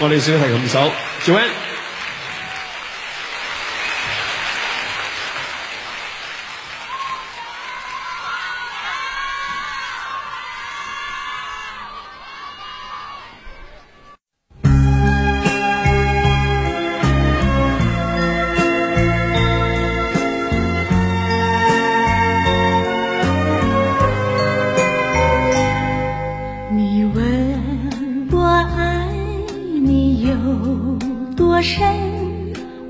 我哋先系琴首 j o a n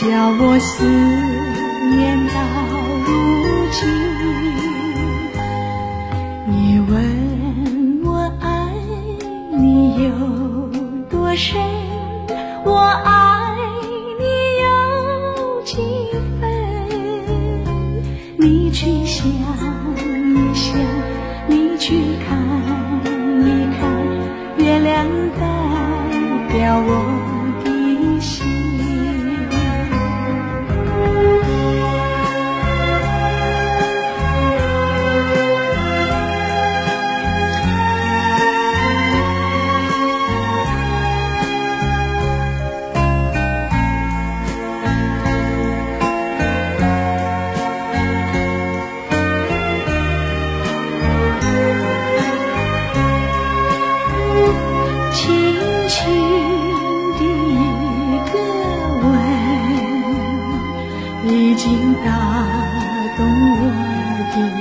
叫我思念到如今你问我爱你有多深我爱你有几分？你去想